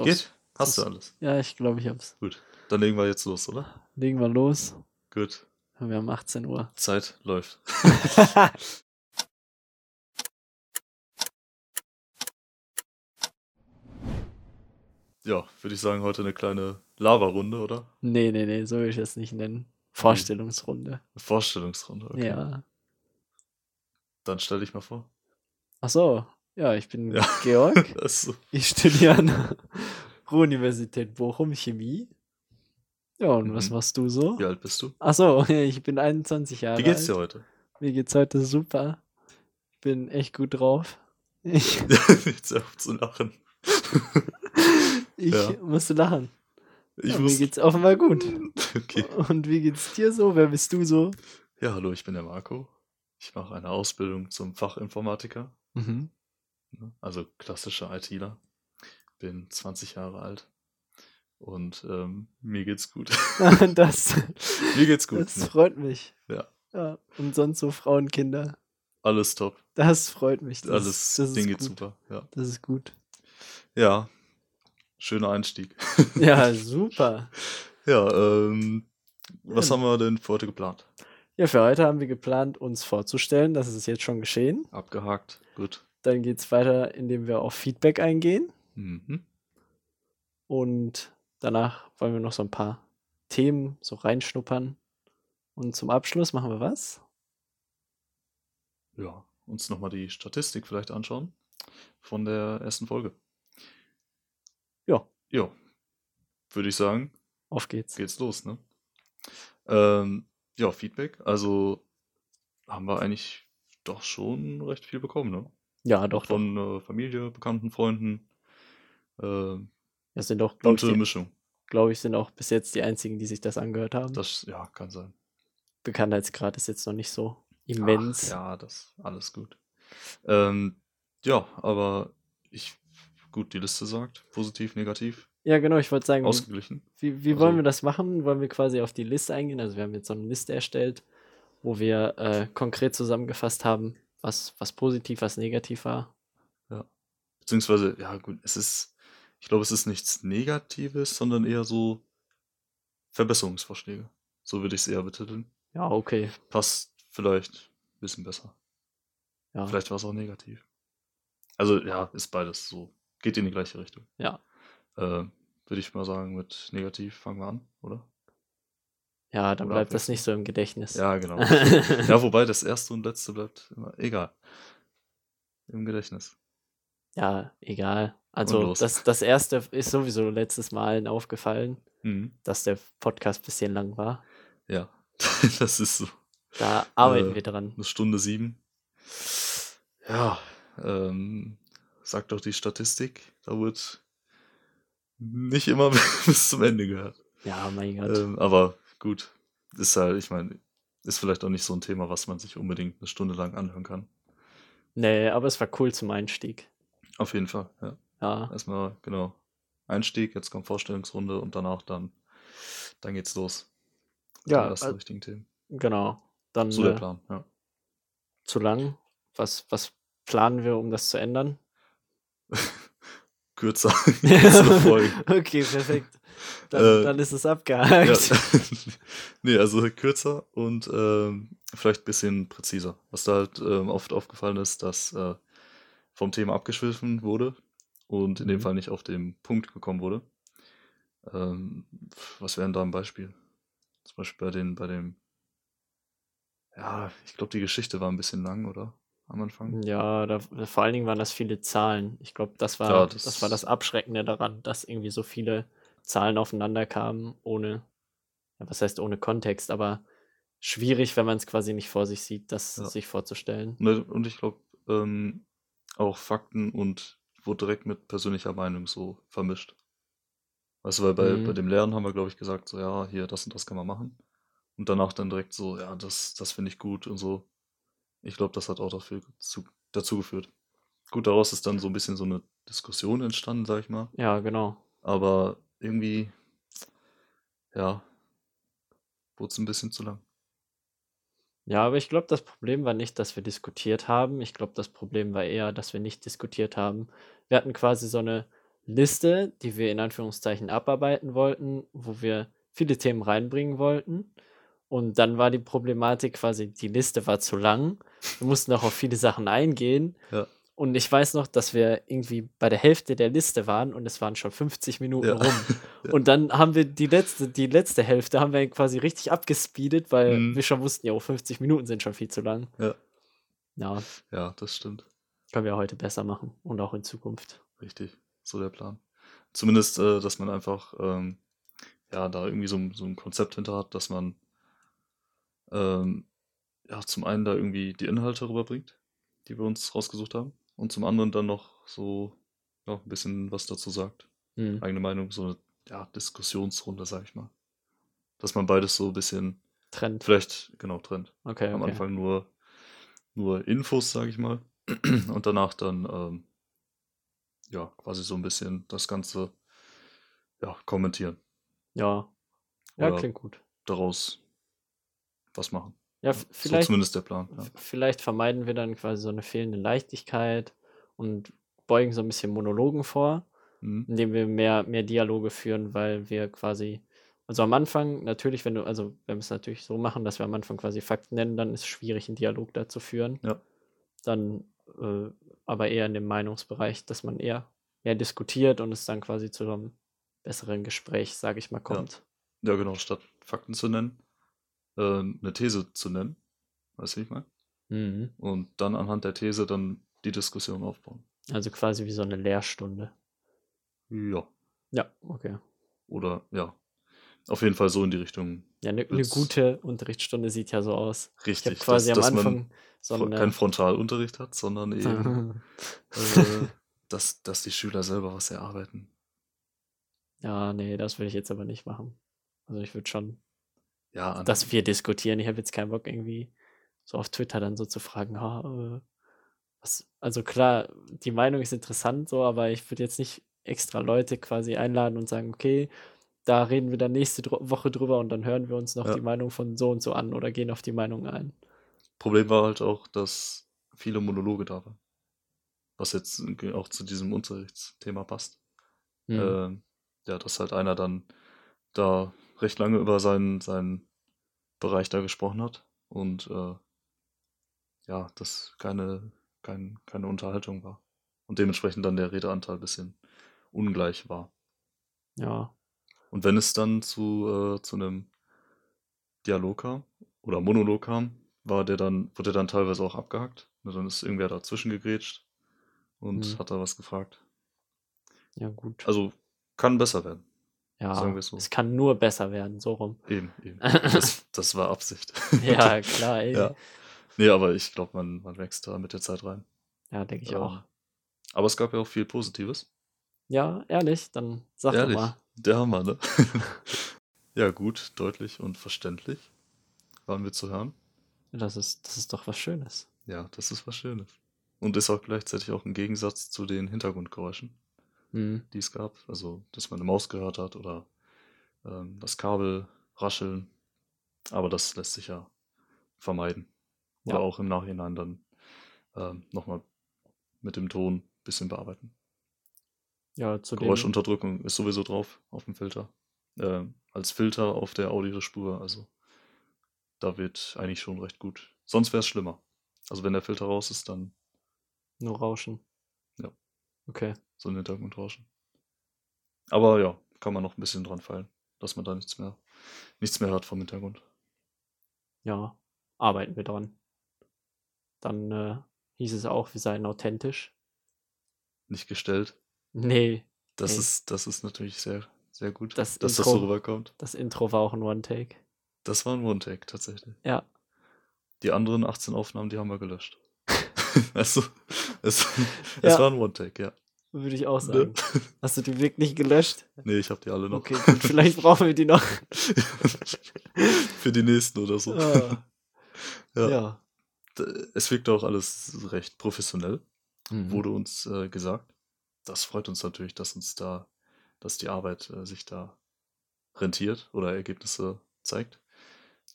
Doch. Geht? Hast Das- du alles? Ja, ich glaube, ich hab's. Gut. Dann legen wir jetzt los, oder? Legen wir los. Gut. Wir haben 18 Uhr. Zeit läuft. Ja, würde ich sagen, heute eine kleine Lava-Runde, oder? nee, nee, nee, so will ich es nicht nennen. Vorstellungsrunde. Eine Vorstellungsrunde. Okay. Ja. Dann stell dich mal vor. Ach so. Ja, ich bin Ja. Georg. Ich studiere an Ruhr-Universität Bochum Chemie. Ja, und was Mhm. machst du so? Wie alt bist du? Ach so, ich bin 21 Jahre Wie geht's dir alt. heute? Mir geht's heute super. Ich bin echt gut drauf. Ich, Jetzt auf zu lachen. ich Ja. musste lachen. Ich ja, mir muss. geht's offenbar gut. Okay. Und wie geht's dir so? Wer bist du so? Ja, hallo, ich bin der Marco. Ich mache eine Ausbildung zum Fachinformatiker, Mhm. ne? also klassischer ITler. Bin 20 Jahre alt und ähm, mir geht's gut. Das, mir geht's gut. das Ne? freut mich. Ja. ja. Und sonst so Frauen, Kinder. Alles top. Das freut mich. Das, Alles ist, das Ding geht gut. super. Ja. Das ist gut. ja, schöner Einstieg. Ja, super. ja, ähm, was Ja. haben wir denn für heute geplant? Ja, für heute haben wir geplant, uns vorzustellen. Das ist jetzt schon geschehen. Abgehakt. Gut. Dann geht es weiter, indem wir auf Feedback eingehen. Mhm. Und danach wollen wir noch so ein paar Themen so reinschnuppern. Und zum Abschluss machen wir was? Ja, uns nochmal die Statistik vielleicht anschauen von der ersten Folge. Ja. Ja, würde ich sagen, Auf geht's. geht's los, ne? Ähm, ja, Feedback. Also haben wir eigentlich doch schon recht viel bekommen, ne? Ja, doch. Von äh, Familie, bekannten Freunden. Äh, Das sind doch, glaube bunte ich, Mischung. glaub ich, sind auch bis jetzt die einzigen, die sich das angehört haben. Das, ja, kann sein. Bekanntheitsgrad ist jetzt noch nicht so immens. Ach, ja, das alles gut. Ähm, ja, aber ich, gut, die Liste sagt, positiv, negativ, Ja, genau, ich wollte sagen, ausgeglichen. wie, wie wollen also- wir das machen? Wollen wir quasi auf die Liste eingehen? Also wir haben jetzt so eine Liste erstellt, wo wir äh, konkret zusammengefasst haben, was, was positiv, was negativ war. Beziehungsweise, ja gut, es ist, ich glaube, es ist nichts Negatives, sondern eher so Verbesserungsvorschläge. So würde ich es eher betiteln. Ja, okay. Passt vielleicht ein bisschen besser. Ja, Vielleicht war es auch negativ. Also ja, ist beides so. Geht in die gleiche Richtung. ja. Äh, würde ich mal sagen, mit negativ fangen wir an, oder? ja dann Oder bleibt das nicht so im Gedächtnis. Ja, genau. ja, wobei das erste und letzte bleibt immer egal. Im Gedächtnis. Ja, egal. Also das, das erste ist sowieso letztes Mal allen aufgefallen, Mhm. dass der Podcast ein bisschen lang war. Ja, das ist so. Da arbeiten Äh, wir dran. Eine Stunde sieben. Ja, ähm, sagt doch die Statistik, da wird nicht immer bis zum Ende gehört. Ja, mein Gott. Ähm, aber gut, ist halt, ich meine, ist vielleicht auch nicht so ein Thema, was man sich unbedingt eine Stunde lang anhören kann. nee, aber es war cool zum Einstieg. Auf jeden Fall, ja. Ja, Erstmal, genau, Einstieg, jetzt kommt Vorstellungsrunde und danach dann, dann geht's los. Ja, Die ersten al- richtigen Themen. genau. Dann So der äh, Plan, ja. zu lang. Was, was planen wir, um das zu ändern? Kürzer, okay, perfekt. Dann, Äh, dann ist es Ja. abgehakt. nee, also kürzer und ähm, vielleicht ein bisschen präziser. Was da halt ähm, oft aufgefallen ist, dass äh, vom Thema abgeschwiffen wurde und in dem Mhm. Fall nicht auf den Punkt gekommen wurde. Ähm, was wären da ein Beispiel? Zum Beispiel bei den, bei dem, ja, ich glaube, die Geschichte war ein bisschen lang, oder? Am Anfang. Ja, da, vor allen Dingen waren das viele Zahlen. Ich glaube, das war, Ja, das, das- war das Abschreckende daran, dass irgendwie so viele Zahlen aufeinander kamen, ohne, ja, was heißt ohne Kontext, aber schwierig, wenn man es quasi nicht vor sich sieht, das Ja. sich vorzustellen. Ne, Und ich glaube, ähm, auch Fakten und wurde direkt mit persönlicher Meinung so vermischt. Weißt du, weil bei, Mhm. bei dem Lernen haben wir, glaube ich, gesagt, so, ja, hier, das und das kann man machen. Und danach dann direkt so, ja, das, das finde ich gut und so. Ich glaube, das hat auch dafür zu, dazu geführt. Gut, daraus ist dann so ein bisschen so eine Diskussion entstanden, sag ich mal. Ja, genau. Aber irgendwie, ja, wurde es ein bisschen zu lang. Ja, aber ich glaube, das Problem war nicht, dass wir diskutiert haben. Ich glaube, das Problem war eher, dass wir nicht diskutiert haben. Wir hatten quasi so eine Liste, die wir in Anführungszeichen abarbeiten wollten, wo wir viele Themen reinbringen wollten. Und dann war die Problematik quasi, die Liste war zu lang. Wir mussten auch auf viele Sachen eingehen. Ja. Und ich weiß noch, dass wir irgendwie bei der Hälfte der Liste waren und es waren schon 50 Minuten Ja. rum. Und dann haben wir die letzte, die letzte Hälfte haben wir quasi richtig abgespeedet, weil Mhm. wir schon wussten, ja, oh, 50 Minuten sind schon viel zu lang. Ja. Ja, Ja, das stimmt. können wir heute besser machen und auch in Zukunft. Richtig. So der Plan. Zumindest, äh, dass man einfach, ähm, ja, da irgendwie so, ein- so ein Konzept hinter hat, dass man, ähm, ja, zum einen da irgendwie die Inhalte rüberbringt, die wir uns rausgesucht haben, und zum anderen dann noch so, ja, ein bisschen was dazu sagt. Hm. Eigene Meinung, so eine, ja, Diskussionsrunde, sag ich mal. Dass man beides so ein bisschen, Trend. vielleicht, genau, trennt. Okay, Am okay. Anfang nur, nur Infos, sage ich mal. Und danach dann, ähm, ja, quasi so ein bisschen das Ganze, ja, kommentieren. Ja. Ja, Oder klingt gut. daraus was machen. Ja, Ja, f- so vielleicht, zumindest der Plan. Ja. vielleicht vermeiden wir dann quasi so eine fehlende Leichtigkeit und beugen so ein bisschen Monologen vor, Mhm. indem wir mehr, mehr Dialoge führen, weil wir quasi, also am Anfang natürlich, wenn du, also wenn wir es natürlich so machen, dass wir am Anfang quasi Fakten nennen, dann ist es schwierig, einen Dialog da zu führen. Ja. Dann äh, aber eher in dem Meinungsbereich, dass man eher mehr diskutiert und es dann quasi zu einem besseren Gespräch, sage ich mal, Ja. kommt. ja, genau, statt Fakten zu nennen, äh, eine These zu nennen. Weißt du, wie ich meine? Mhm. Und dann anhand der These dann die Diskussion aufbauen. Also quasi wie so eine Lehrstunde. Ja. Ja, okay. Oder, ja. Auf jeden Fall so in die Richtung. Ja, eine ne wird's gute Unterrichtsstunde sieht ja so aus. Ich richtig. quasi dass, am dass man Anfang so fro- eine. keinen Frontalunterricht hat, sondern eben, äh, dass, dass die Schüler selber was erarbeiten. ja, nee, das will ich jetzt aber nicht machen. Also ich würde schon, Ja, dass wir diskutieren. Ich habe jetzt keinen Bock irgendwie so auf Twitter dann so zu fragen, äh, was, also klar, die Meinung ist interessant so, aber ich würde jetzt nicht extra Leute quasi einladen und sagen, okay, da reden wir dann nächste Woche drüber und dann hören wir uns noch Ja. die Meinung von so und so an oder gehen auf die Meinung ein. Problem war halt auch, dass viele Monologe da waren. Was jetzt auch zu diesem Unterrichtsthema passt. Hm. Ähm, ja, dass halt einer dann da recht lange über seinen, seinen Bereich da gesprochen hat und äh, ja, das keine, kein, keine Unterhaltung war. Und dementsprechend dann der Redeanteil ein bisschen ungleich war. Ja, Und wenn es dann zu, äh, zu einem Dialog kam oder Monolog kam, war der dann, wurde der dann teilweise auch abgehackt. Und dann ist irgendwer dazwischen gegrätscht und Hm. hat da was gefragt. ja gut. Also kann besser werden. Ja, sagen wir so. es kann nur besser werden, so rum. Eben, eben. Das, das war Absicht. Ja, klar, ey. ja. Nee, aber ich glaube, man, man wächst da mit der Zeit rein. Ja, denke ich Ähm, auch. Aber es gab ja auch viel Positives. Ja, ehrlich, dann sag Ehrlich, doch mal. der Hammer, ne? ja, gut, deutlich und verständlich waren wir zu hören. Das ist, das ist doch was Schönes. Ja, das ist was Schönes. Und ist auch gleichzeitig auch ein Gegensatz zu den Hintergrundgeräuschen, Hm. die es gab. Also, dass man eine Maus gehört hat oder ähm, das Kabel rascheln. Aber das lässt sich ja vermeiden. Oder Ja. auch im Nachhinein dann ähm, nochmal mit dem Ton ein bisschen bearbeiten. Ja, zu dem, Geräuschunterdrückung ist sowieso drauf auf dem Filter. Ähm, als Filter auf der Audiospur. Also da wird eigentlich schon recht gut. Sonst wäre es schlimmer. Also wenn der Filter raus ist, dann nur Rauschen. Okay. so ein Hintergrundrauschen. Aber ja, kann man noch ein bisschen dran feilen, dass man da nichts mehr, nichts mehr hört vom Hintergrund. Ja, arbeiten wir dran. Dann äh, hieß es auch, wir seien authentisch. Nicht gestellt. Nee, Das Ey. ist, das ist natürlich sehr, sehr gut, Das dass das so Intro- rüberkommt. das Intro war auch ein One-Take. Das war ein One-Take tatsächlich. Ja, Die anderen 18 Aufnahmen, die haben wir gelöscht. also, es, es Ja. war ein One-Take, ja. würde ich auch Ne? sagen. Hast du die wirklich gelöscht? Nee, ich habe die alle noch. Okay, gut, vielleicht brauchen wir die noch. Für die nächsten oder so. Ah, Ja. ja. Es wirkt auch alles recht professionell, Mhm. wurde uns äh, gesagt. Das freut uns natürlich, dass uns da, dass die Arbeit äh, sich da rentiert oder Ergebnisse zeigt.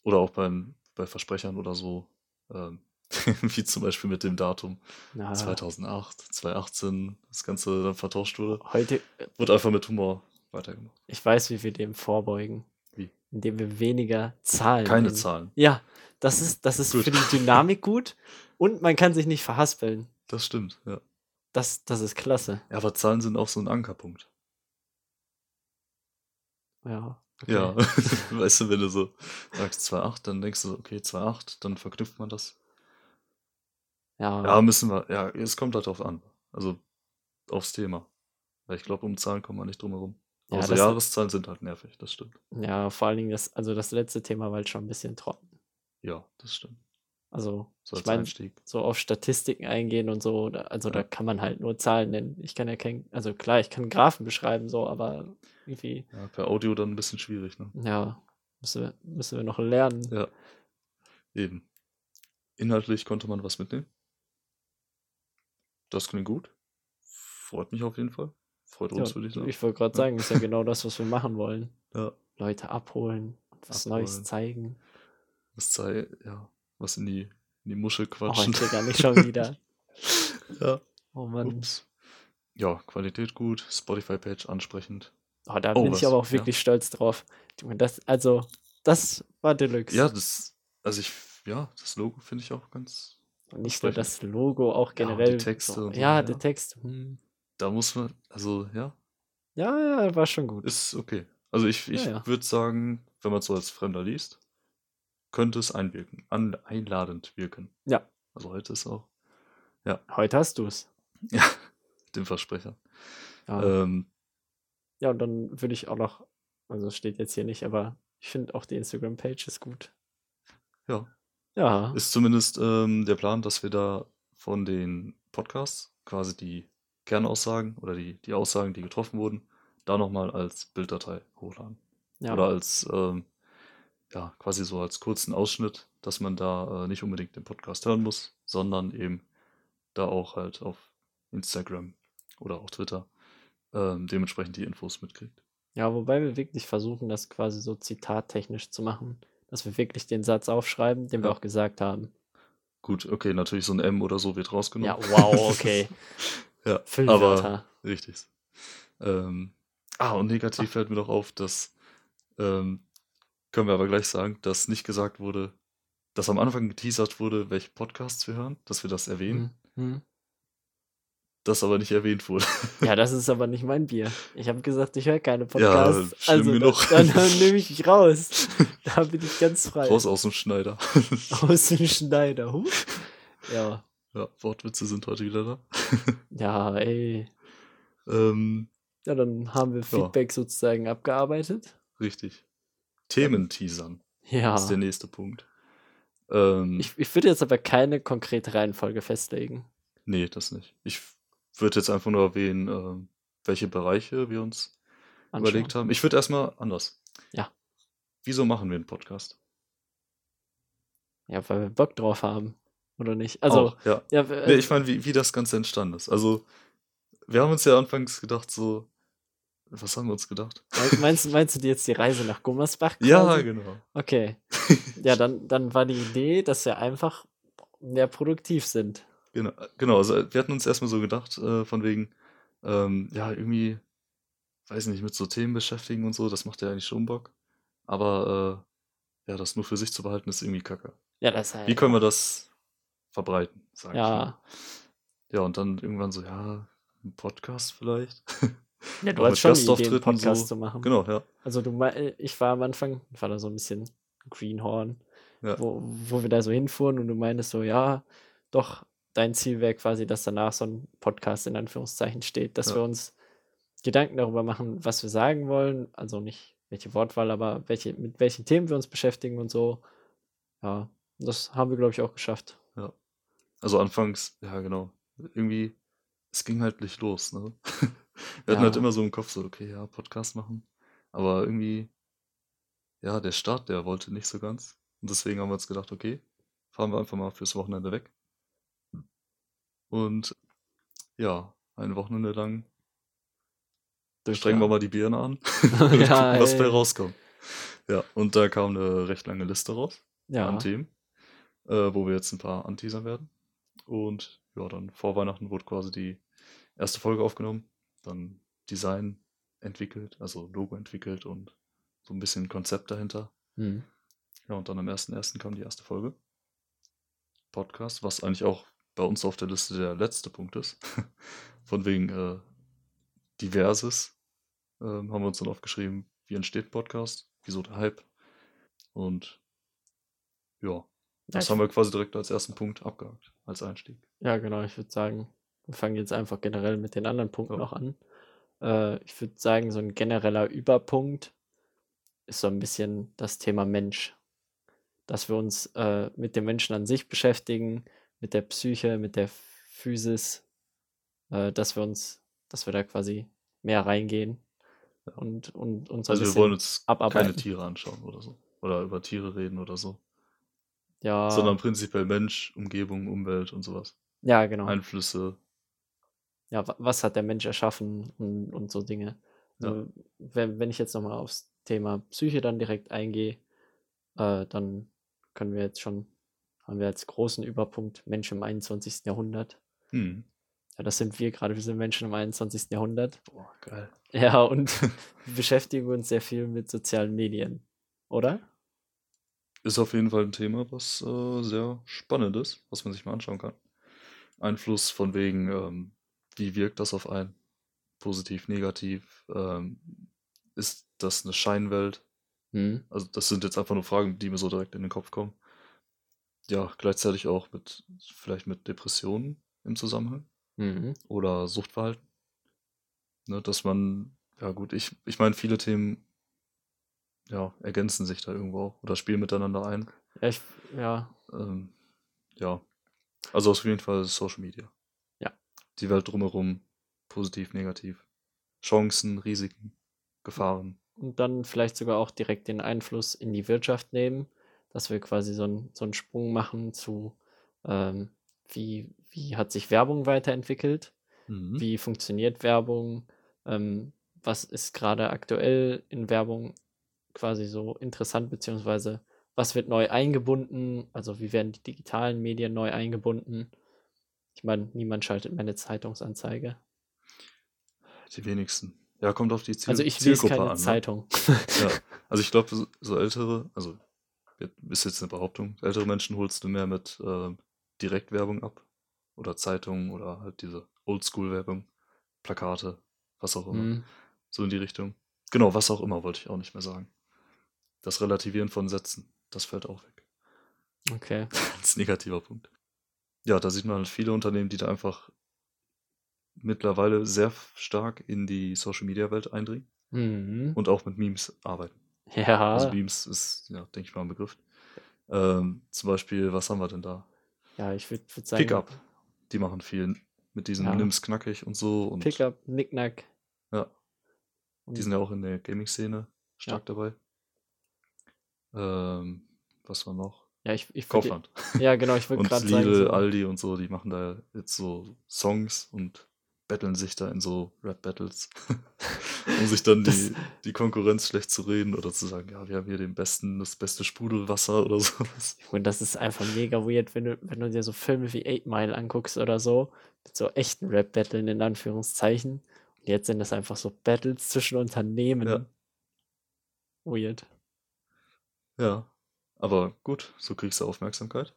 Oder auch beim, bei Versprechern oder so, ähm, Wie zum Beispiel mit dem Datum Na, 2008, 2018, das Ganze dann vertauscht wurde. heute, äh, Wurde einfach mit Humor weitergemacht. ich weiß, wie wir dem vorbeugen. Wie? Indem wir weniger Zahlen Keine nennen. Zahlen. Ja, das ist, das ist Gut. für die Dynamik gut und man kann sich nicht verhaspeln. Das stimmt, ja. Das, das ist klasse. Ja, aber Zahlen sind auch so ein Ankerpunkt. Ja. Ja, okay. weißt du, wenn du so sagst 2,8, dann denkst du, so, okay, 2,8, dann verknüpft man das. Ja, Ja, müssen wir, ja, es kommt halt drauf an. Also aufs Thema. Weil ich glaube, um Zahlen kommt man nicht drum herum. Ja, Aber so das- Jahreszahlen sind halt nervig, das stimmt. ja, vor allen Dingen das, also das letzte Thema war halt schon ein bisschen trocken. Ja, das stimmt. Also, So ich meine, so auf Statistiken eingehen und so, da, also da Ja. kann man halt nur Zahlen nennen. Ich kann ja kein, also klar, ich kann Graphen beschreiben, so, aber irgendwie, Ja, per Audio dann ein bisschen schwierig, ne? ja, müssen wir, müssen wir noch lernen. Ja. Eben. Inhaltlich konnte man was mitnehmen. Das klingt gut. Freut mich auf jeden Fall. Freut Ja, uns, würde ich sagen. ich wollte gerade Ja. sagen, ist ja genau das, was wir machen wollen. Ja. Leute abholen was Neues Abholen. zeigen. Was sei, ja, was in die, in die Muschel Oh, quatschen. ich gar nicht schon wieder. ja. Oh Mann. Ups. Ja, Qualität gut, Spotify-Page ansprechend. Oh, da Oh, bin ich was? aber auch Ja. wirklich stolz drauf. Das, also, das war Deluxe. Ja, das, also ich, ja, das Logo finde ich auch ganz, nicht nur das Logo, auch Ja, und die generell. Texte so, und so, ja, ja. der Text. Hm. da muss man, also ja, Ja, ja, war schon gut. ist okay. Also ich, ich Ja, ja. würde sagen, wenn man es so als Fremder liest, könnte es einwirken, an, einladend wirken. Ja. Also heute ist auch, Heute hast du es. ja, dem Versprecher. Ja. Ähm, ja, und dann würde ich auch noch, also steht jetzt hier nicht, aber ich finde auch die Instagram-Page ist gut. ja, Ja. ist zumindest ähm, der Plan, dass wir da von den Podcasts quasi die Kernaussagen oder die, die Aussagen, die getroffen wurden, da nochmal als Bilddatei hochladen. ja. Oder als, ähm, ja, quasi so als kurzen Ausschnitt, dass man da äh, nicht unbedingt den Podcast hören muss, sondern eben da auch halt auf Instagram oder auch Twitter ähm, dementsprechend die Infos mitkriegt. Ja, wobei wir wirklich versuchen, das quasi so zitattechnisch zu machen, dass wir wirklich den Satz aufschreiben, den wir Ja. auch gesagt haben. Gut, okay, natürlich so ein M oder so wird rausgenommen. Ja, wow, okay. ja, aber richtig. Ähm, ah, und negativ fällt mir noch auf, dass, ähm, können wir aber gleich sagen, dass nicht gesagt wurde, dass am Anfang geteasert wurde, welche Podcasts wir hören, dass wir das erwähnen, Hm, hm. Das aber nicht erwähnt wurde. Ja, das ist aber nicht mein Bier. Ich habe gesagt, ich höre keine Ja, Podcasts. schlimm also genug. Dann, dann nehme ich mich raus. Da bin ich ganz frei. Raus aus dem Schneider. Aus dem Schneider. Huh? Ja. ja, Wortwitze sind heute wieder da. Ja, ey. Ähm, Ja, dann haben wir Feedback sozusagen abgearbeitet. richtig. Themen teasern Ja. ist der nächste Punkt. Ähm, Ich, ich würde jetzt aber keine konkrete Reihenfolge festlegen. nee, das nicht. Ich würde jetzt einfach nur erwähnen, ähm, welche Bereiche wir uns Anschauen. überlegt haben. Ich würde erstmal anders. Ja. Wieso machen wir einen Podcast? Ja, weil wir Bock drauf haben. Oder nicht? Also, Auch, ja. ja, äh, Nee, ich meine, wie, wie das Ganze entstanden ist. Also, wir haben uns ja anfangs gedacht, so, was haben wir uns gedacht? mein- meinst, du- meinst du jetzt die Reise nach Gummersbach? Ja, quasi? genau. Okay. Ja, dann, dann war die Idee, dass wir einfach mehr produktiv sind. Genau, genau, also wir hatten uns erstmal so gedacht, äh, von wegen, ähm, ja, irgendwie, weiß nicht, mit so Themen beschäftigen und so, das macht ja eigentlich schon Bock. Aber äh, ja, das nur für sich zu behalten, ist irgendwie kacke. Ja, das ist Wie können wir das verbreiten, sag ich mal. Ja, Ja, und dann irgendwann so, ja, ein Podcast vielleicht. ja du hast schon die Idee, einen Podcast so. zu machen. Genau, ja. Also du mei- ich war am Anfang, ich war da so ein bisschen Greenhorn, Ja. wo, wo wir da so hinfuhren und du meintest so, ja, doch, dein Ziel wäre quasi, dass danach so ein Podcast in Anführungszeichen steht, dass Ja. wir uns Gedanken darüber machen, was wir sagen wollen, also nicht welche Wortwahl, aber welche, mit welchen Themen wir uns beschäftigen und so. Ja, das haben wir, glaube ich, auch geschafft. Also anfangs, ja, genau. Irgendwie, es ging halt nicht los, ne? Wir hatten halt Ja. immer so im Kopf so, okay, ja, Podcast machen. Aber irgendwie, ja, der Start, der wollte nicht so ganz. Und deswegen haben wir uns gedacht, okay, fahren wir einfach mal fürs Wochenende weg. Und ja, ein Wochenende lang strengen wir mal die Birne an und Ja, gucken, was bei rauskommt. Ja, und da kam eine recht lange Liste raus Ja, an Themen. äh, wo wir jetzt ein paar anteasern werden. Und ja, dann vor Weihnachten wurde quasi die erste Folge aufgenommen, dann Design entwickelt, also Logo entwickelt und so ein bisschen Konzept dahinter. Mhm. Ja, und dann am 1.1. kam die erste Folge. Podcast, was eigentlich auch bei uns auf der Liste der letzte Punkt ist. Von wegen äh, Diverses ähm, haben wir uns dann aufgeschrieben, wie entsteht ein Podcast, wieso der Hype. Und ja, Ja, das ich, haben wir quasi direkt als ersten Punkt abgehakt, als Einstieg. ja, genau, ich würde sagen, wir fangen jetzt einfach generell mit den anderen Punkten Ja. noch an. Äh, ich würde sagen, so ein genereller Überpunkt ist so ein bisschen das Thema Mensch. Dass wir uns äh, mit dem Menschen an sich beschäftigen, mit der Psyche, mit der Physis, äh, dass wir uns, dass wir da quasi mehr reingehen Ja. und, und, ein Also wir wollen uns keine abarbeiten. Tiere anschauen oder so. Oder über Tiere reden oder so. Ja, Sondern prinzipiell Mensch, Umgebung, Umwelt und sowas. ja, genau. Einflüsse. ja, wa- was hat der Mensch erschaffen und, und so Dinge. Ja. Also, wenn, wenn ich jetzt nochmal aufs Thema Psyche dann direkt eingehe, äh, dann können wir jetzt schon, haben wir als großen Überpunkt Mensch im 21. Jahrhundert. Hm. Ja, das sind wir gerade, wir sind Menschen im 21. Jahrhundert. Boah, geil. Ja, und wir beschäftigen uns sehr viel mit sozialen Medien, oder? Ist auf jeden Fall ein Thema, was äh, sehr spannend ist, was man sich mal anschauen kann. Einfluss von wegen, ähm, wie wirkt das auf einen? Positiv, negativ? Ähm, ist das eine Scheinwelt? Hm. Also das sind jetzt einfach nur Fragen, die mir so direkt in den Kopf kommen. Ja, gleichzeitig auch mit, vielleicht mit Depressionen im Zusammenhang Mhm. oder Suchtverhalten. Ne, dass man, ja gut, ich, ich meine, viele Themen, ja, ergänzen sich da irgendwo auch oder spielen miteinander ein. Ja, ich, ja, Ähm, ja, also auf jeden Fall Social Media. Ja. Die Welt drumherum, positiv, negativ. Chancen, Risiken, Gefahren. und dann vielleicht sogar auch direkt den Einfluss in die Wirtschaft nehmen, dass wir quasi so, ein, so einen Sprung machen zu, ähm, wie, wie hat sich Werbung weiterentwickelt, Mhm. wie funktioniert Werbung, ähm, was ist gerade aktuell in Werbung quasi so interessant, beziehungsweise was wird neu eingebunden, also wie werden die digitalen Medien neu eingebunden. Ich meine, niemand schaltet mehr eine Zeitungsanzeige. Die wenigsten. Ja, kommt auf die Ziel Also ich lese Zielgruppe keine an. Ne? Zeitung. Ja, also ich glaube, so, ältere, also ist jetzt eine Behauptung, ältere Menschen holst du mehr mit ähm, Direktwerbung ab. Oder Zeitungen oder halt diese Oldschool-Werbung, Plakate, was auch immer. Hm, So in die Richtung. Genau, was auch immer, wollte ich auch nicht mehr sagen. Das Relativieren von Sätzen, das fällt auch weg. okay. Als negativer Punkt. Ja, da sieht man halt viele Unternehmen, die da einfach mittlerweile sehr stark in die Social-Media-Welt eindringen Mhm. und auch mit Memes arbeiten. Ja. Also Memes ist, ja, denke ich mal, ein Begriff. Ähm, zum Beispiel, was haben wir denn da? Ja, ich würde würd sagen, Pickup. Die machen viel mit diesem Ja. Nimm's knackig und so. Und Pickup, Nicknack. Ja, Und die sind ja auch in der Gaming-Szene stark dabei. Ähm, was war noch? ja, ich, ich Kaufland. Ja, genau, ich würde gerade Lidl, sagen, so, Aldi und so, die machen da jetzt so Songs und betteln sich da in so Rap-Battles, um sich dann die, die Konkurrenz schlecht zu reden oder zu sagen, ja, wir haben hier den besten, das beste Sprudelwasser oder sowas. und das ist einfach mega weird, wenn du, wenn du dir so Filme wie 8 Mile anguckst oder so, mit so echten Rap-Battlen in Anführungszeichen. Und jetzt sind das einfach so Battles zwischen Unternehmen. Ja. Weird. Ja, aber gut, so kriegst du Aufmerksamkeit.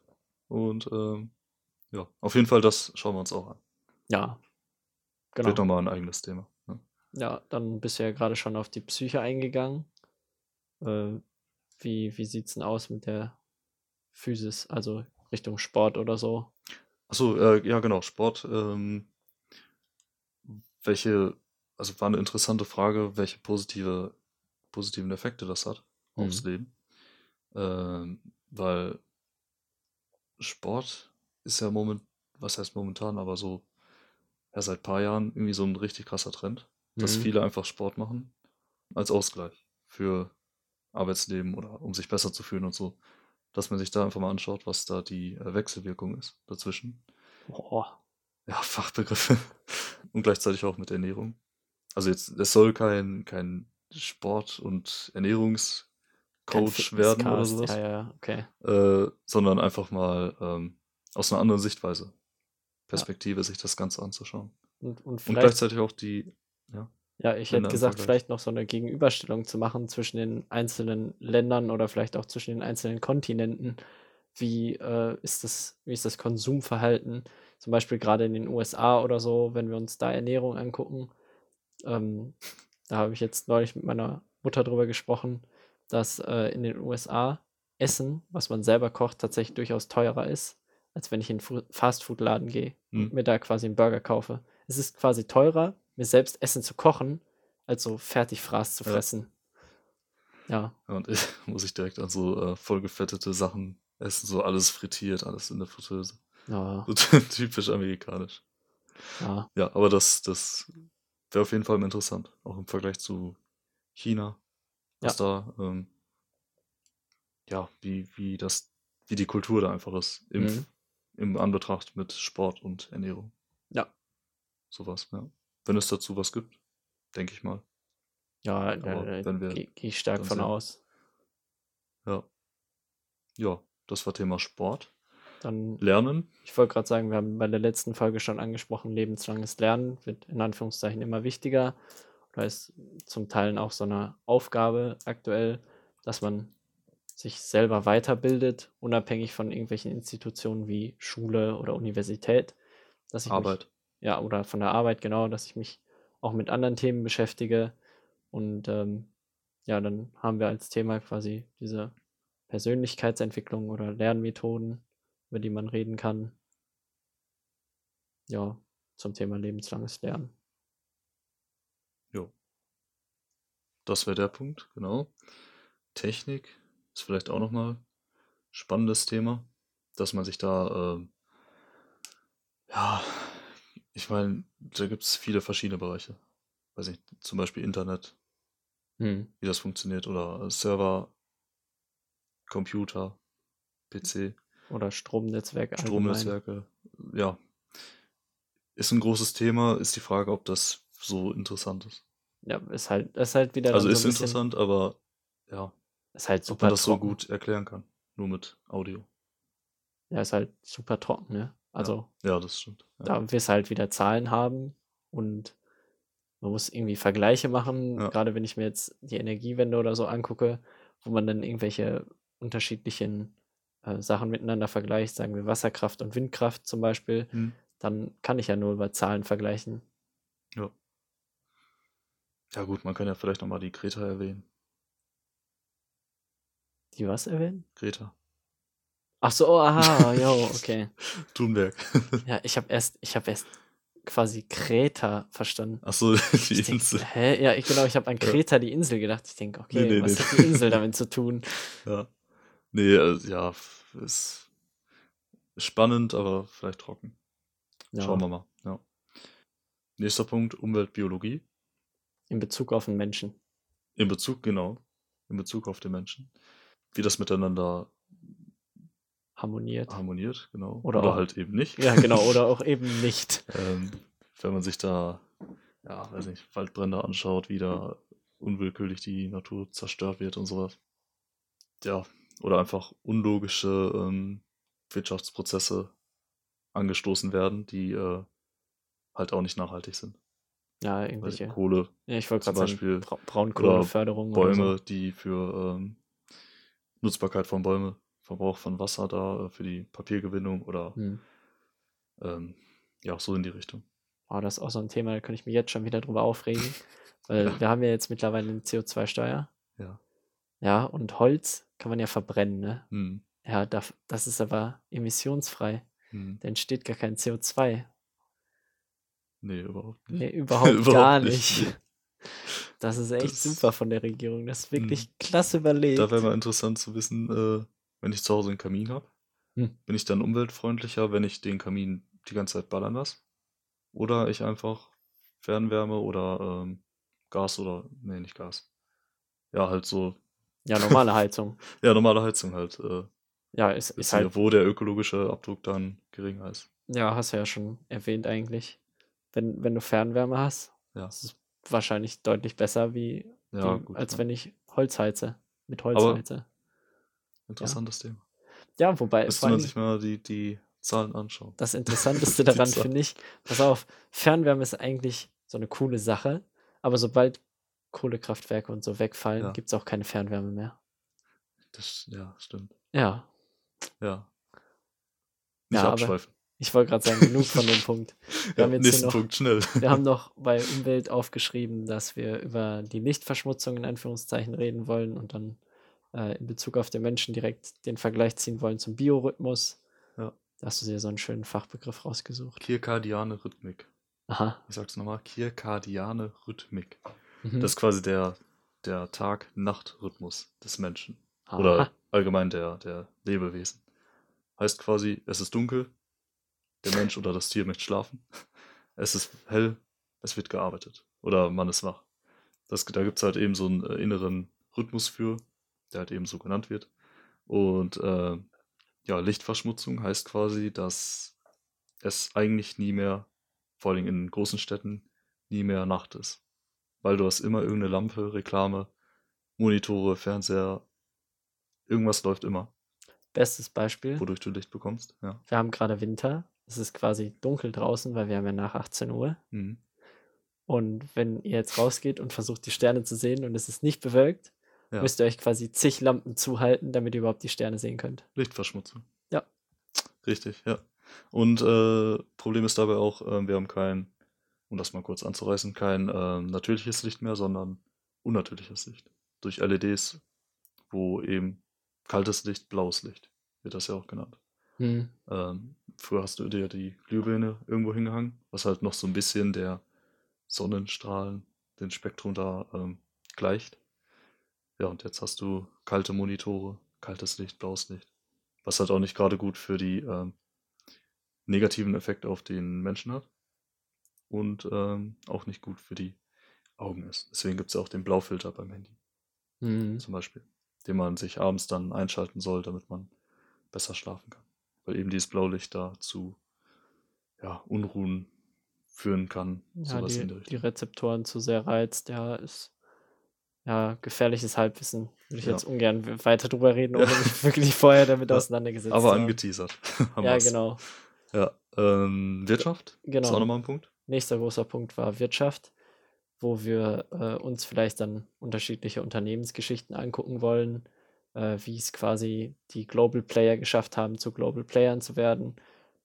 Und ähm, ja, auf jeden Fall, das schauen wir uns auch an. Ja. Wird Genau. nochmal ein eigenes Thema. Ne? Ja, dann bist du ja gerade schon auf die Psyche eingegangen. Äh, wie wie sieht's denn aus mit der Physis, also Richtung Sport oder so? Achso, äh, ja, genau, Sport. Ähm, welche, also war eine interessante Frage, welche positive, positiven Effekte das hat aufs Leben. Ähm, weil Sport ist ja moment, was heißt momentan, aber so ja seit paar Jahren irgendwie so ein richtig krasser Trend, dass Mhm. viele einfach Sport machen als Ausgleich für Arbeitsleben oder um sich besser zu fühlen und so. Dass man sich da einfach mal anschaut, was da die äh, Wechselwirkung ist dazwischen. Boah. Ja, Fachbegriffe. Und gleichzeitig auch mit Ernährung. Also jetzt, es soll kein, kein Sport- und Ernährungscoach Coach werden oder sowas. Ja, ja, ja, okay. Äh, sondern einfach mal ähm, aus einer anderen Sichtweise, Perspektive, ja. sich das Ganze anzuschauen. Und, und, und gleichzeitig auch die, ja. Ja, ich hätte gesagt, vielleicht noch so eine Gegenüberstellung zu machen zwischen den einzelnen Ländern oder vielleicht auch zwischen den einzelnen Kontinenten. Wie, äh, ist, das, wie ist das Konsumverhalten? Zum Beispiel gerade in den USA oder so, wenn wir uns da Ernährung angucken. Ähm, da habe ich jetzt neulich mit meiner Mutter drüber gesprochen, dass äh, in den USA Essen, was man selber kocht, tatsächlich durchaus teurer ist, als wenn ich in einen Fastfood-Laden gehe hm. und mir da quasi einen Burger kaufe. Es ist quasi teurer, mir selbst Essen zu kochen, als so Fertigfraß zu fressen. Ja. ja. und ich muss ich direkt an so äh, vollgefettete Sachen essen, so alles frittiert, alles in der Fritteuse. Ja. So typisch amerikanisch. Ja. Ja, aber das, das wäre auf jeden Fall interessant, auch im Vergleich zu China, was ja. da, ähm, ja, wie, wie das, wie die Kultur da einfach ist, im, mhm. Im Anbetracht mit Sport und Ernährung. Ja. Sowas, ja. Wenn es dazu was gibt, denke ich mal. Ja, äh, gehe geh ich stark von sehen. aus. Ja. Ja, das war Thema Sport. Dann Lernen. Ich wollte gerade sagen, wir haben bei der letzten Folge schon angesprochen, lebenslanges Lernen wird in Anführungszeichen immer wichtiger. Oder ist zum Teil auch so eine Aufgabe aktuell, dass man sich selber weiterbildet, unabhängig von irgendwelchen Institutionen wie Schule oder Universität. Dass ich Arbeit. Mich, ja, oder von der Arbeit, genau, dass ich mich auch mit anderen Themen beschäftige. Und ähm, ja, dann haben wir als Thema quasi diese Persönlichkeitsentwicklung oder Lernmethoden, über die man reden kann. Ja, zum Thema lebenslanges Lernen. Jo. Das wäre der Punkt, genau. Technik ist vielleicht auch nochmal spannendes Thema, dass man sich da, äh, ja, ich meine, da gibt es viele verschiedene Bereiche. Weiß ich, zum Beispiel Internet, hm. wie das funktioniert, oder Server, Computer, PC. Oder Stromnetzwerke. Stromnetzwerke, ja. Ist ein großes Thema, ist die Frage, ob das so interessant ist. Ja, ist halt, ist halt wieder. Also ist so interessant, aber ja. Ist halt super. Ob man das trocken. so gut erklären kann. Nur mit Audio. Ja, ist halt super trocken, ne? Also. Ja, ja das stimmt. Ja. Da wirst halt wieder Zahlen haben und man muss irgendwie Vergleiche machen. Ja. Gerade wenn ich mir jetzt die Energiewende oder so angucke, wo man dann irgendwelche unterschiedlichen äh, Sachen miteinander vergleicht, sagen wir Wasserkraft und Windkraft zum Beispiel, hm. dann kann ich ja nur über Zahlen vergleichen. Ja. Ja gut, man kann ja vielleicht nochmal die Greta erwähnen. Die was erwähnen? Greta. Ach so, oh, aha, jo, okay. Thunberg. ja, ich habe erst, ich habe erst quasi Kreta verstanden. Ach so, die ich Insel. Denk, hä? Ja, ich, genau, ich habe an Kreta ja. die Insel gedacht. Ich denke, okay, nee, nee, was nee. hat die Insel damit zu tun? Ja. Nee, also, ja, ist spannend, aber vielleicht trocken. Ja. Schauen wir mal. Ja. Nächster Punkt, Umweltbiologie. In Bezug auf den Menschen. In Bezug, genau. In Bezug auf den Menschen. Wie das miteinander harmoniert. Harmoniert, genau. Oder, oder halt eben nicht. Ja, genau, oder auch eben nicht. ähm, wenn man sich da, ja, weiß nicht, Waldbrände anschaut, wie da unwillkürlich die Natur zerstört wird und sowas. Ja, oder einfach unlogische ähm, Wirtschaftsprozesse angestoßen werden, die äh, halt auch nicht nachhaltig sind. Ja, irgendwelche. Weil Kohle. Ja, ich wollte gerade sagen, Bra Braunkohleförderung. Bäume, so. die für ähm, Nutzbarkeit von Bäumen, Verbrauch von Wasser da, äh, für die Papiergewinnung oder hm. ähm, ja, so in die Richtung. Oh, das ist auch so ein Thema, da könnte ich mich jetzt schon wieder drüber aufregen. weil ja. wir haben ja jetzt mittlerweile eine CO2-Steuer. Ja. Ja, und Holz kann man ja verbrennen, ne? Hm. Ja, das ist aber emissionsfrei. Hm. Da entsteht gar kein CO2. Nee, überhaupt nicht. Nee, überhaupt, überhaupt gar nicht. nicht. Das ist echt das, super von der Regierung. Das ist wirklich hm. klasse überlegt. Da wäre mal interessant zu wissen, äh, wenn ich zu Hause einen Kamin habe, hm. bin ich dann umweltfreundlicher, wenn ich den Kamin die ganze Zeit ballern lasse? Oder ich einfach Fernwärme oder ähm, Gas oder, nee, nicht Gas. Ja, halt so ja, normale Heizung. ja, normale Heizung halt. Äh, ja, ist, ist halt. Wo der ökologische Abdruck dann geringer ist. Ja, hast du ja schon erwähnt eigentlich. Wenn, wenn du Fernwärme hast, ja. ist es wahrscheinlich deutlich besser, wie ja, die, gut, als ja. wenn ich Holz heize. mit Aber Holzleiter. interessantes Thema. Ja, wobei, Müsste man sich mal die, die Zahlen anschauen. das Interessanteste daran finde ich, pass auf, Fernwärme ist eigentlich so eine coole Sache, aber sobald Kohlekraftwerke und so wegfallen, Ja. gibt es auch keine Fernwärme mehr. Das, ja, stimmt. Ja, Ja. Nicht ja, abschweifen. Ich wollte gerade sagen, genug von dem Punkt. Wir Ja, haben jetzt noch, Punkt, schnell. wir haben noch bei Umwelt aufgeschrieben, dass wir über die Lichtverschmutzung in Anführungszeichen reden wollen und dann äh, in Bezug auf den Menschen direkt den Vergleich ziehen wollen zum Biorhythmus. Ja. Da hast du dir so einen schönen Fachbegriff rausgesucht. Kirkadiane Rhythmik. Aha. Ich sag's nochmal, Kirkadiane Rhythmik. Mhm. Das ist quasi der, der Tag-Nacht-Rhythmus des Menschen. Oder Aha. allgemein der, der Lebewesen. Heißt quasi, es ist dunkel, der Mensch oder das Tier möchte schlafen. Es ist hell, es wird gearbeitet. Oder man ist wach. Das, da gibt es halt eben so einen äh, inneren Rhythmus für, der halt eben so genannt wird. Und äh, ja, Lichtverschmutzung heißt quasi, dass es eigentlich nie mehr, vor allem in großen Städten, nie mehr Nacht ist. Weil du hast immer irgendeine Lampe, Reklame, Monitore, Fernseher, irgendwas läuft immer, Bestes Beispiel. wodurch du Licht bekommst. Ja. Wir haben gerade Winter. Es ist quasi dunkel draußen, weil wir haben ja nach 18 Uhr. Mhm. Und wenn ihr jetzt rausgeht und versucht, die Sterne zu sehen und es ist nicht bewölkt, Ja. müsst ihr euch quasi zig Lampen zuhalten, damit ihr überhaupt die Sterne sehen könnt. Lichtverschmutzung. Ja. Richtig, ja. Und äh, Problem ist dabei auch, äh, wir haben kein, um das mal kurz anzureißen, kein ähm, natürliches Licht mehr, sondern unnatürliches Licht. Durch LEDs, wo eben kaltes Licht, blaues Licht, wird das ja auch genannt. Hm. Ähm, früher hast du dir die Glühbirne irgendwo hingehangen, was halt noch so ein bisschen der Sonnenstrahlen, den Spektrum da ähm, gleicht. Ja, und jetzt hast du kalte Monitore, kaltes Licht, blaues Licht. Was halt auch nicht gerade gut für die ähm, negativen Effekte auf den Menschen hat. Und ähm, auch nicht gut für die Augen ist. Deswegen gibt es ja auch den Blaufilter beim Handy Hm. zum Beispiel, den man sich abends dann einschalten soll, damit man besser schlafen kann. Weil eben dieses Blaulicht da zu ja, Unruhen führen kann, Ja, die, die. Rezeptoren zu sehr reizt, ja, ist ja gefährliches Halbwissen. Würde ich Ja. jetzt ungern weiter drüber reden, Ja. ohne mich wirklich vorher damit Ja, auseinandergesetzt Aber haben. angeteasert. Ja, genau. Ja, ähm, Wirtschaft ist auch Genau. nochmal ein Punkt. Nächster großer Punkt war Wirtschaft, wo wir äh, uns vielleicht dann unterschiedliche Unternehmensgeschichten angucken wollen, äh, wie es quasi die Global Player geschafft haben, zu Global Playern zu werden.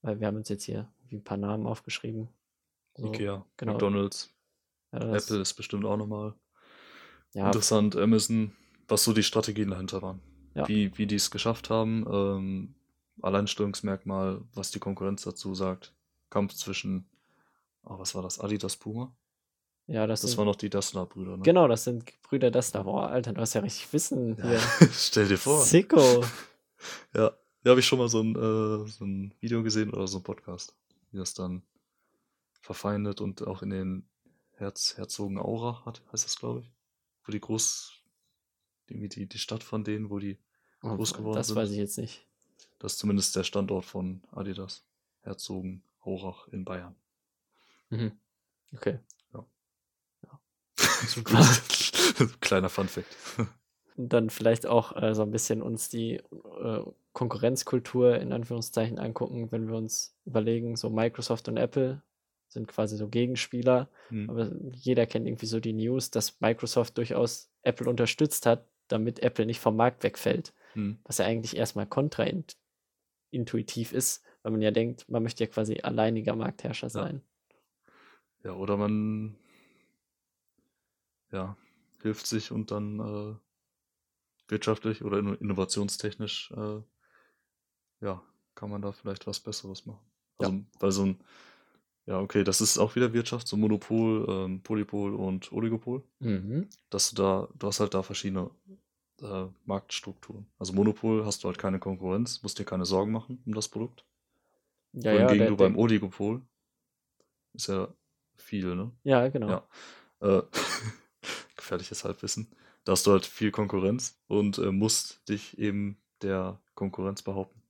Weil wir haben uns jetzt hier wie ein paar Namen aufgeschrieben. So, Ikea, genau. McDonalds, ja, Apple ist bestimmt auch nochmal ja, interessant, Amazon, was so die Strategien dahinter waren. Ja. Wie, wie die es geschafft haben, ähm, Alleinstellungsmerkmal, was die Konkurrenz dazu sagt. Kampf zwischen, oh, was war das, Adidas Puma? Ja, das, Das sind, waren noch die Dassler-Brüder, ne? genau, das sind Brüder Dassler. Boah, Alter, du hast ja richtig Wissen Ja, hier. stell dir vor. Sicko. Ja, da habe ich schon mal so ein, äh, so ein Video gesehen oder so ein Podcast, wie das dann verfeindet und auch in den Herz, Herzogenaurach hat, heißt das, glaube ich. Wo die groß, irgendwie die, die Stadt von denen, wo die Oh, groß geworden das sind. weiß ich jetzt nicht. Das ist zumindest der Standort von Adidas. Herzogenaurach in Bayern. Mhm. Okay. Ja. Ja. Kleiner Funfact. Und dann vielleicht auch äh, so ein bisschen uns die äh, Konkurrenzkultur in Anführungszeichen angucken, wenn wir uns überlegen, so Microsoft und Apple sind quasi so Gegenspieler, Hm. aber jeder kennt irgendwie so die News, dass Microsoft durchaus Apple unterstützt hat, damit Apple nicht vom Markt wegfällt, Hm. was ja eigentlich erstmal kontraintuitiv ist, weil man ja denkt, man möchte ja quasi alleiniger Marktherrscher sein. Ja, oder man ja, hilft sich und dann äh, wirtschaftlich oder inno- innovationstechnisch äh, ja, kann man da vielleicht was Besseres machen. Ja. Also, weil so ein, ja, okay, das ist auch wieder Wirtschaft, so Monopol, ähm, Polypol und Oligopol, Mhm. dass du da, du hast halt da verschiedene äh, Marktstrukturen. Also Monopol hast du halt keine Konkurrenz, musst dir keine Sorgen machen um das Produkt. Ja, ja, Wohingegen der, du beim Oligopol ist ja viel, ne? ja, genau. Ja. Äh, gefährliches Halbwissen. Da hast du halt viel Konkurrenz und äh, musst dich eben der Konkurrenz behaupten.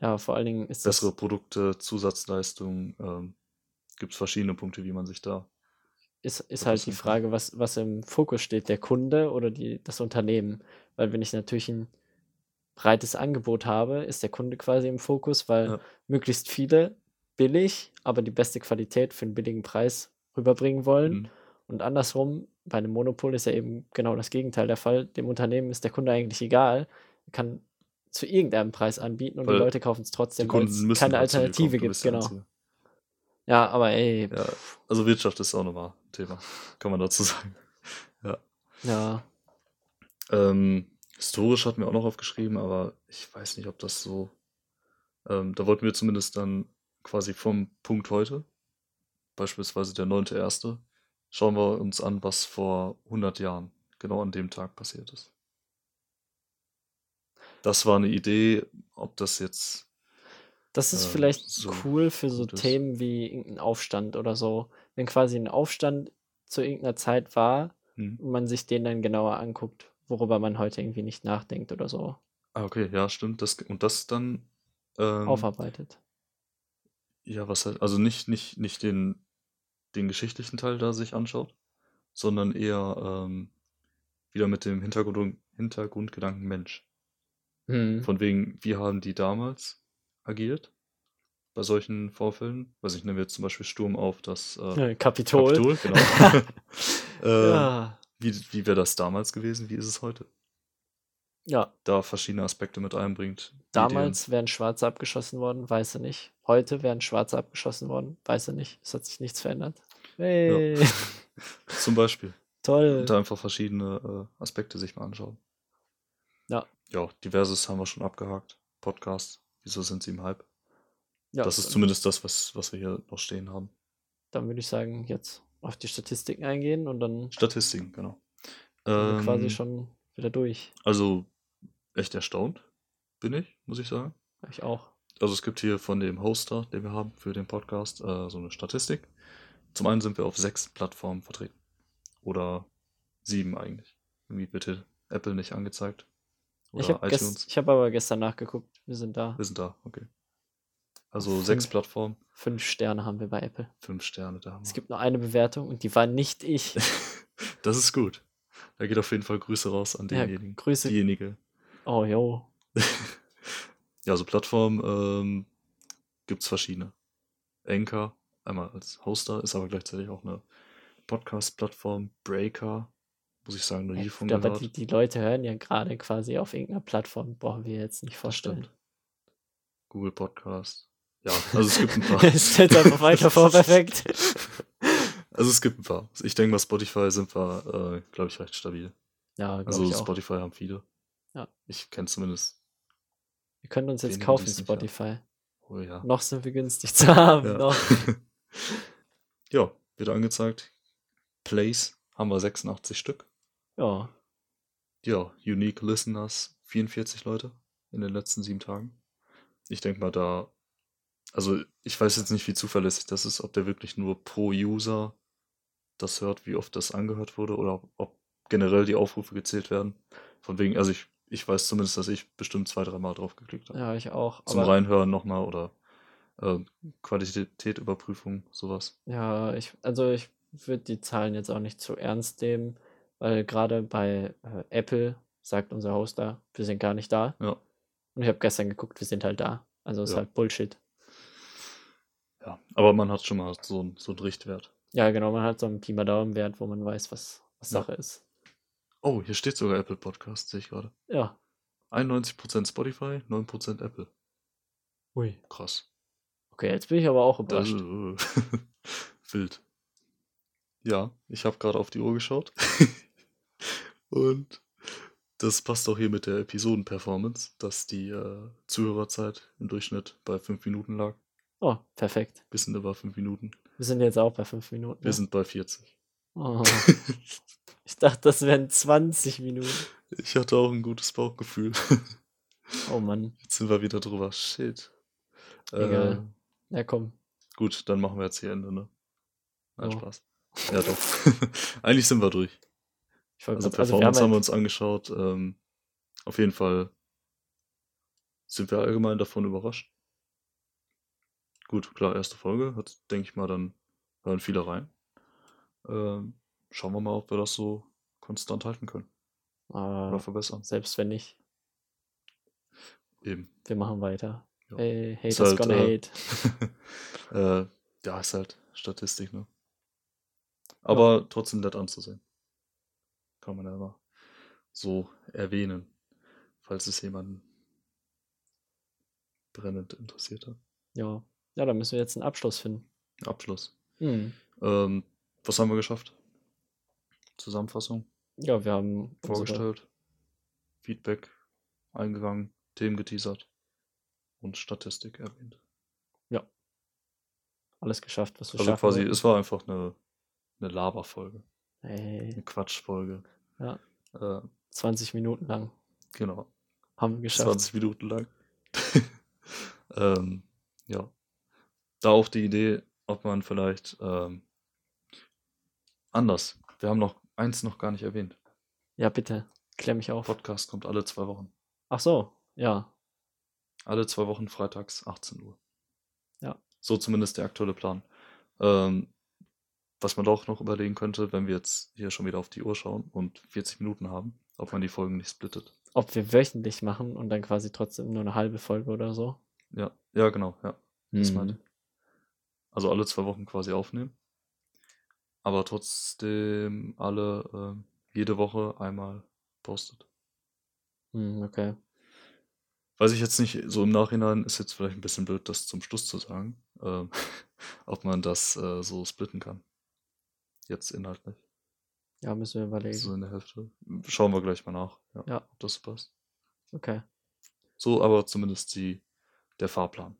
Ja, vor allen Dingen ist Bessere Produkte, Zusatzleistungen, ähm, gibt es verschiedene Punkte, wie man sich da ist, ist halt die? Frage, was, was im Fokus steht, der Kunde oder die, das Unternehmen. Weil wenn ich natürlich ein breites Angebot habe, ist der Kunde quasi im Fokus, weil Ja. möglichst viele billig, aber die beste Qualität für einen billigen Preis rüberbringen wollen. Mhm. Und andersrum, bei einem Monopol ist ja eben genau das Gegenteil der Fall. Dem Unternehmen ist der Kunde eigentlich egal. Er kann zu irgendeinem Preis anbieten und Weil die Leute kaufen es trotzdem, weil es keine Alternative gibt. Genau. Ja, aber ey, Ja, also Wirtschaft ist auch nochmal ein Thema, kann man dazu sagen. Ja. ja, Ähm, historisch hatten wir auch noch aufgeschrieben, aber ich weiß nicht, ob das so. Ähm, da wollten wir zumindest dann quasi vom Punkt heute, beispielsweise der 9.1., schauen wir uns an, was vor 100 Jahren genau an dem Tag passiert ist. Das war eine Idee, ob das jetzt. Das ist Ähm, vielleicht so cool für so ist. Themen wie irgendein Aufstand oder so. Wenn quasi ein Aufstand zu irgendeiner Zeit war Hm. und man sich den dann genauer anguckt, worüber man heute irgendwie nicht nachdenkt oder so, Ah, okay, ja, stimmt. Das, und das dann. Ähm, aufarbeitet. Ja, was halt, also nicht, nicht, nicht den, den geschichtlichen Teil da sich anschaut, sondern eher ähm, wieder mit dem Hintergrund, Hintergrundgedanken Mensch. Hm. Von wegen, wie haben die damals agiert bei solchen Vorfällen? Weiß ich, nehmen wir jetzt zum Beispiel Sturm auf das äh, Äh, Kapitol. Kapitol, genau. ähm, Ja, Wie, wie wäre das damals gewesen? Wie ist es heute? Ja. Da verschiedene Aspekte mit einbringt. Ideen. Damals wären Schwarze abgeschossen worden, weiß er nicht. Heute wären Schwarze abgeschossen worden, weiß er nicht. Es hat sich nichts verändert. Hey, Zum Beispiel. toll. Und da einfach verschiedene äh, Aspekte sich mal anschauen. Ja. Ja, diverses haben wir schon abgehakt. Podcast. Wieso sind sie im Hype? Ja, das ist zumindest das, was, was wir hier noch stehen haben. Dann würde ich sagen, jetzt auf die Statistiken eingehen und dann Statistiken, genau. Ähm, quasi schon wieder durch. Also echt erstaunt bin ich, muss ich sagen. Ich auch. Also es gibt hier von dem Hoster, den wir haben für den Podcast, äh, so eine Statistik. Zum einen sind wir auf sechs Plattformen vertreten. Oder sieben eigentlich. Irgendwie hier Apple nicht angezeigt. Oder Ich habe iTunes. hab aber gestern nachgeguckt. Wir sind da. Wir sind da, okay. Also Fünf. sechs Plattformen, Fünf Sterne haben wir bei Apple. fünf Sterne da haben Es wir. gibt nur eine Bewertung und die war nicht ich. Das ist gut. Da geht auf jeden Fall Grüße raus an Ja, denjenigen. Grüße. Diejenige. Oh, jo. Ja, so Plattformen ähm, gibt es verschiedene. Anchor, einmal als Hoster, ist aber gleichzeitig auch eine Podcast-Plattform. Breaker, muss ich sagen, noch Ja, nie von gut, aber gehört. die, die Leute hören ja gerade quasi auf irgendeiner Plattform. Brauchen wir jetzt nicht vorstellen. Google Podcast. Ja, also es gibt ein paar. Es stellt einfach weiter vor, perfekt. Also es gibt ein paar. Ich denke mal, Spotify sind wir, äh, glaube ich, recht stabil. Ja, Also. Spotify haben viele. Ja. Ich kenne zumindest. Wir können uns jetzt kaufen. Spotify. Oh ja. Noch sind wir günstig zu haben. Ja. Ja, wird angezeigt. Plays haben wir 86 Stück. Ja. Ja, Unique Listeners 44 Leute in den letzten sieben Tagen. Ich denke mal, da. Also, ich weiß jetzt nicht, wie zuverlässig das ist, ob der wirklich nur pro User das hört, wie oft das angehört wurde oder ob, ob generell die Aufrufe gezählt werden. Von wegen, also ich, ich weiß zumindest, dass ich bestimmt zwei, dreimal drauf geklickt habe. Ja, ich auch. Zum Reinhören nochmal oder äh, Qualitätüberprüfung, sowas. ja, ich, also ich würde die Zahlen jetzt auch nicht zu ernst nehmen, weil gerade bei äh, Apple sagt unser Hoster, wir sind gar nicht da. Ja. Und ich habe gestern geguckt, wir sind halt da. Also ist Ja. halt Bullshit. Ja, aber man hat schon mal so, ein- so einen Richtwert. Ja, genau, man hat so einen Pi mal Daumen-Wert, wo man weiß, was, was Ja. Sache ist. Oh, hier steht sogar Apple Podcast, sehe ich gerade. Ja. 91% Spotify, 9% Apple. Ui. Krass. Okay, jetzt bin ich aber auch überrascht. wild. Ja, ich habe gerade auf die Uhr geschaut. Und das passt auch hier mit der Episoden-Performance, dass die äh, Zuhörerzeit im Durchschnitt bei 5 Minuten lag. Oh, perfekt. Bisschen über 5 Minuten. Wir sind jetzt auch bei fünf Minuten. Wir ne? sind bei 40. Oh. Ich dachte, das wären 20 Minuten. Ich hatte auch ein gutes Bauchgefühl. Oh Mann. Jetzt sind wir wieder drüber. Shit. Egal. Äh, Ja, komm. gut, dann machen wir jetzt hier Ende, ne? Nein, Oh. Spaß. Ja, doch. Eigentlich sind wir durch. Ich Also grad- also wir Performance haben wir uns angeschaut. Ähm, auf jeden Fall sind wir allgemein davon überrascht. Gut, klar, erste Folge. Hat, denke ich mal, dann hören viele rein. Ähm, schauen wir mal, ob wir das so konstant halten können oder Äh, verbessern. selbst wenn nicht, Eben. wir machen weiter. Ja. Hey, Ist haters halt, gonna äh, hate. äh, ja, ist halt Statistik, ne? Aber trotzdem nett anzusehen. Kann man ja mal so erwähnen, falls es jemanden brennend interessiert hat. Ja. ja, da müssen wir jetzt einen Abschluss finden. Abschluss. Hm. Ähm, was haben wir geschafft? Zusammenfassung Ja, wir haben vorgestellt, Feedback eingegangen, Themen geteasert und Statistik erwähnt. alles geschafft, was wir Also schaffen quasi, es war einfach eine, eine Laberfolge, Hey, eine Quatschfolge. ja, Äh, 20 Minuten lang genau, haben wir geschafft. 20 Minuten lang. ähm, ja. Da auch die Idee, ob man vielleicht ähm, anders. Wir haben noch eins noch gar nicht erwähnt. Ja, bitte, klär mich auf. Podcast kommt alle zwei Wochen. Ach so, ja. Alle zwei Wochen freitags 18 Uhr. Ja. So zumindest der aktuelle Plan. Ähm, was man doch noch überlegen könnte, wenn wir jetzt hier schon wieder auf die Uhr schauen und 40 Minuten haben, ob man die Folgen nicht splittet. Ob wir wöchentlich machen und dann quasi trotzdem nur eine halbe Folge oder so. Ja, ja, genau, ja. Hm. ich. Also alle zwei Wochen quasi aufnehmen. Aber trotzdem alle ähm, jede Woche einmal postet. Hm, okay. Weiß ich jetzt nicht, so im Nachhinein ist jetzt vielleicht ein bisschen blöd, das zum Schluss zu sagen, ähm, ob man das äh, so splitten kann. Jetzt inhaltlich. Ja, müssen wir überlegen. So in der Hälfte. Schauen wir gleich mal nach, ja, Ja. ob das passt. Okay. So, aber zumindest die, der Fahrplan.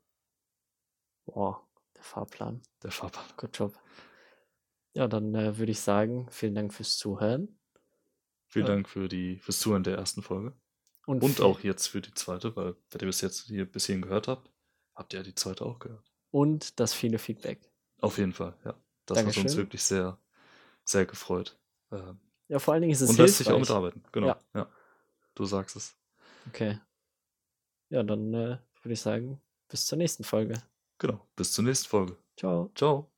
Boah, der Fahrplan. Der Fahrplan. Good job. Ja, dann äh, würde ich sagen, vielen Dank fürs Zuhören. Vielen Ja. Dank für die, fürs Zuhören der ersten Folge. Und, Und auch jetzt für die zweite, weil wenn ihr bis jetzt hier bis hierhin gehört habt, habt ihr ja die zweite auch gehört. Und das viele Feedback. Auf jeden Fall, ja. Das hat uns Dankeschön. wirklich sehr, sehr gefreut. Ähm, Ja, vor allen Dingen ist es und lässt sich auch mitarbeiten. Genau. Ja. Ja. Du sagst es. Okay. Ja, dann äh, würde ich sagen, bis zur nächsten Folge. Genau. Bis zur nächsten Folge. Ciao. Ciao.